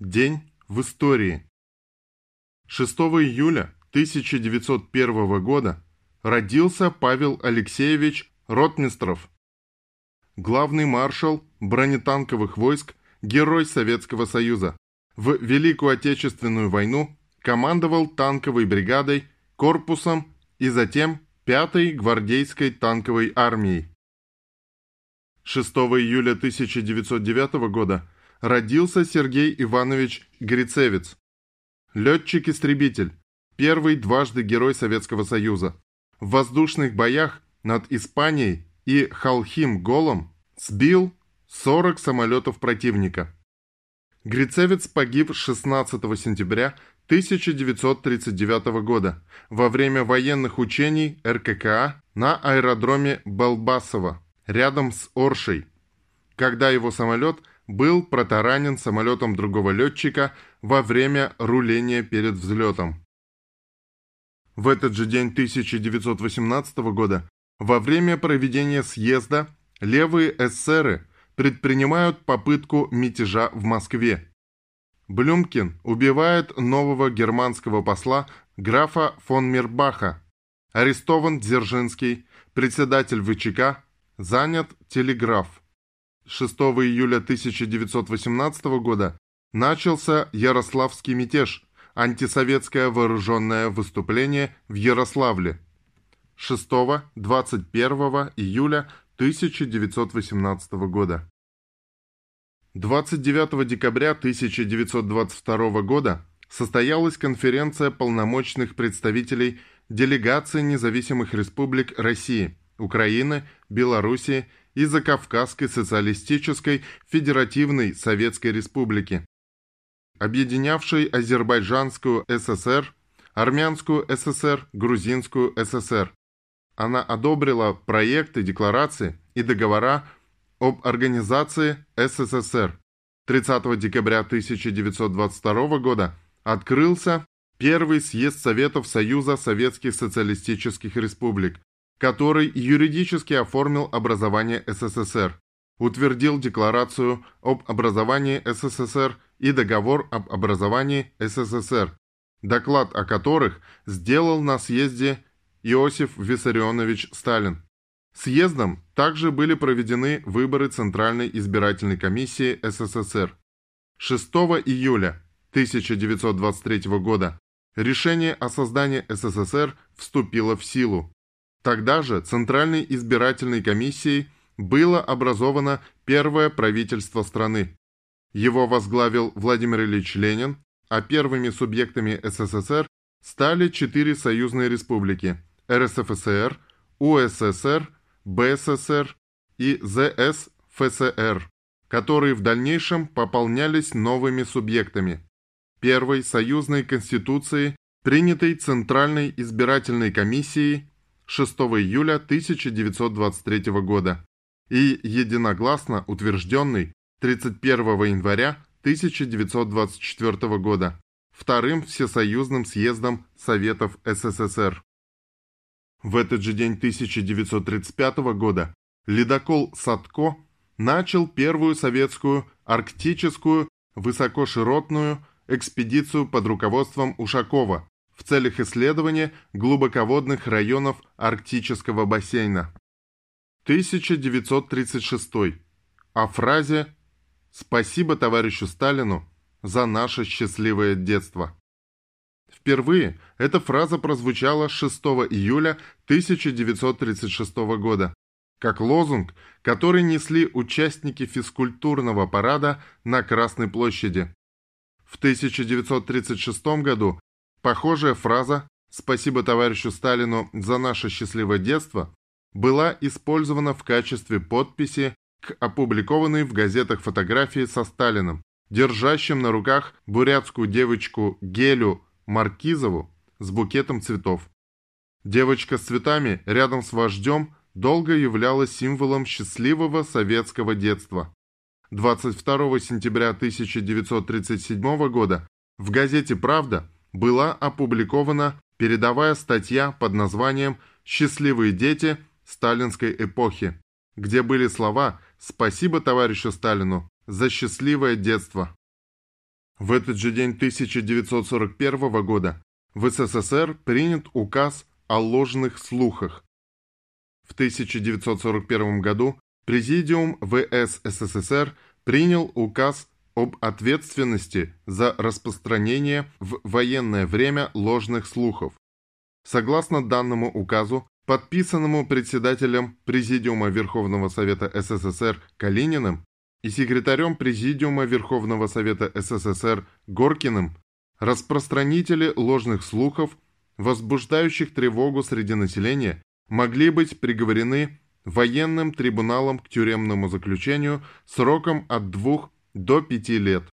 День в истории. 6 июля 1901 года родился Павел Алексеевич Ротмистров, главный маршал бронетанковых войск, герой Советского Союза. В Великую Отечественную войну командовал танковой бригадой, корпусом и затем 5-й гвардейской танковой армией. 6 июля 1909 года родился Сергей Иванович Грицевец, летчик-истребитель, первый дважды Герой Советского Союза. В воздушных боях над Испанией и Халхим-Голом сбил 40 самолетов противника. Грицевец погиб 16 сентября 1939 года во время военных учений РККА на аэродроме Балбасово, рядом с Оршей, когда его самолет был протаранен самолетом другого летчика во время руления перед взлетом. В этот же день 1918 года, во время проведения съезда, левые эсеры предпринимают попытку мятежа в Москве. Блюмкин убивает нового германского посла графа фон Мирбаха. Арестован Дзержинский, председатель ВЧК, занят телеграф. 6 июля 1918 года начался Ярославский мятеж, антисоветское вооруженное выступление в Ярославле. 6-21 июля 1918 года. 29 декабря 1922 года состоялась конференция полномочных представителей делегаций независимых республик России, Украины, Белоруссии и Закавказской социалистической федеративной Советской Республики, объединявшей Азербайджанскую ССР, Армянскую ССР, Грузинскую ССР. Она одобрила проекты декларации и договора об организации СССР. 30 декабря 1922 года открылся первый съезд Советов Союза Советских Социалистических Республик, который юридически оформил образование СССР, утвердил Декларацию об образовании СССР и Договор об образовании СССР, доклад о которых сделал на съезде Иосиф Виссарионович Сталин. Съездом также были проведены выборы Центральной избирательной комиссии СССР. 6 июля 1923 года решение о создании СССР вступило в силу. Тогда же Центральной избирательной комиссией было образовано первое правительство страны. Его возглавил Владимир Ильич Ленин, а первыми субъектами СССР стали четыре союзные республики – РСФСР, УССР, БССР и ЗСФСР, которые в дальнейшем пополнялись новыми субъектами. Первой союзной конституцией, принятой Центральной избирательной комиссией 6 июля 1923 года и единогласно утвержденный 31 января 1924 года Вторым Всесоюзным съездом Советов СССР. В этот же день 1935 года ледокол «Садко» начал первую советскую арктическую высокоширотную экспедицию под руководством Ушакова в целях исследования глубоководных районов арктического бассейна. 1936. О фразе «Спасибо товарищу Сталину за наше счастливое детство». Впервые эта фраза прозвучала 6 июля 1936 года как лозунг, который несли участники физкультурного парада на Красной площади. В 1936 году похожая фраза «Спасибо товарищу Сталину за наше счастливое детство» была использована в качестве подписи к опубликованной в газетах фотографии со Сталиным, держащим на руках бурятскую девочку Гелю Маркизову с букетом цветов. Девочка с цветами рядом с вождем долго являлась символом счастливого советского детства. 22 сентября 1937 года в газете «Правда» была опубликована передовая статья под названием «Счастливые дети сталинской эпохи», где были слова «Спасибо товарищу Сталину за счастливое детство». В этот же день 1941 года в СССР принят указ о ложных слухах. В 1941 году Президиум ВС СССР принял указ об ответственности за распространение в военное время ложных слухов. Согласно данному указу, подписанному председателем Президиума Верховного Совета СССР Калининым и секретарем Президиума Верховного Совета СССР Горкиным, распространители ложных слухов, возбуждающих тревогу среди населения, могли быть приговорены военным трибуналом к тюремному заключению сроком от двух до пяти лет.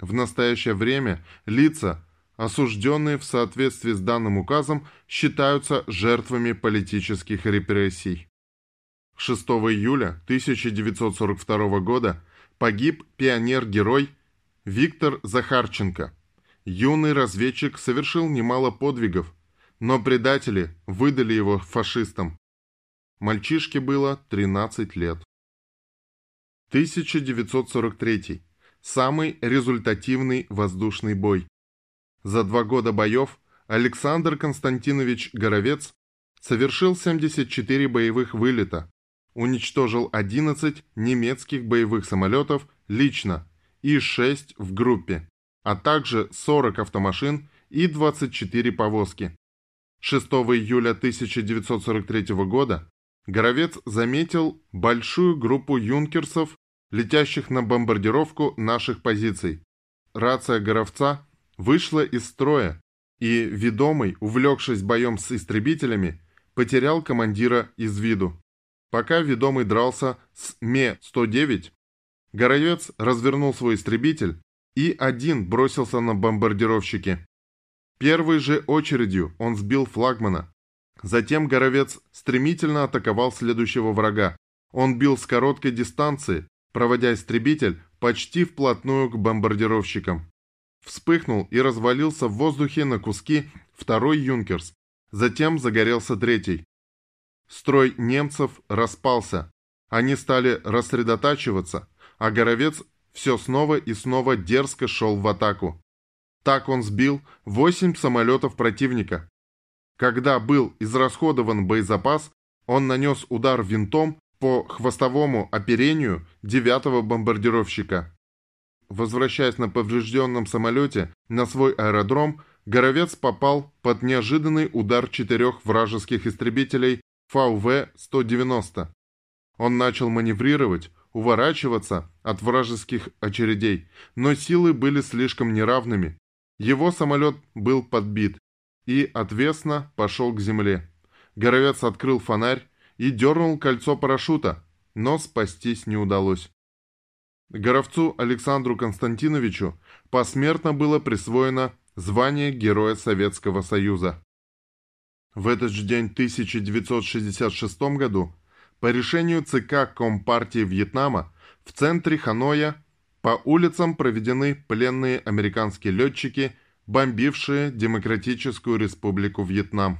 В настоящее время лица, осужденные в соответствии с данным указом, считаются жертвами политических репрессий. 6 июля 1942 года погиб пионер-герой Виктор Захарченко. Юный разведчик совершил немало подвигов, но предатели выдали его фашистам. Мальчишке было 13 лет. 1943. Самый результативный воздушный бой. За два года боев Александр Константинович Горовец совершил 74 боевых вылета, уничтожил 11 немецких боевых самолетов лично и 6 в группе, а также 40 автомашин и 24 повозки. 6 июля 1943 года Горовец заметил большую группу юнкерсов, летящих на бомбардировку наших позиций. Рация Горовца вышла из строя, и ведомый, увлекшись боем с истребителями, потерял командира из виду. Пока ведомый дрался с Ме-109, Горовец развернул свой истребитель и один бросился на бомбардировщики. Первой же очередью он сбил флагмана, Затем Горовец стремительно атаковал следующего врага. Он бил с короткой дистанции, проводя истребитель почти вплотную к бомбардировщикам. Вспыхнул и развалился в воздухе на куски второй «Юнкерс». Затем загорелся третий. Строй немцев распался. Они стали рассредотачиваться, а Горовец все снова и снова дерзко шел в атаку. Так он сбил восемь самолетов противника, когда был израсходован боезапас, он нанес удар винтом по хвостовому оперению девятого бомбардировщика. Возвращаясь на поврежденном самолете на свой аэродром, Горовец попал под неожиданный удар четырех вражеских истребителей ФАУВ-190. Он начал маневрировать, уворачиваться от вражеских очередей, но силы были слишком неравными. Его самолет был подбит, и отвесно пошел к земле. Горовец открыл фонарь и дернул кольцо парашюта, но спастись не удалось. Горовцу Александру Константиновичу посмертно было присвоено звание Героя Советского Союза. В этот же день 1966 году по решению ЦК Компартии Вьетнама в центре Ханоя по улицам проведены пленные американские летчики бомбившие Демократическую Республику Вьетнам.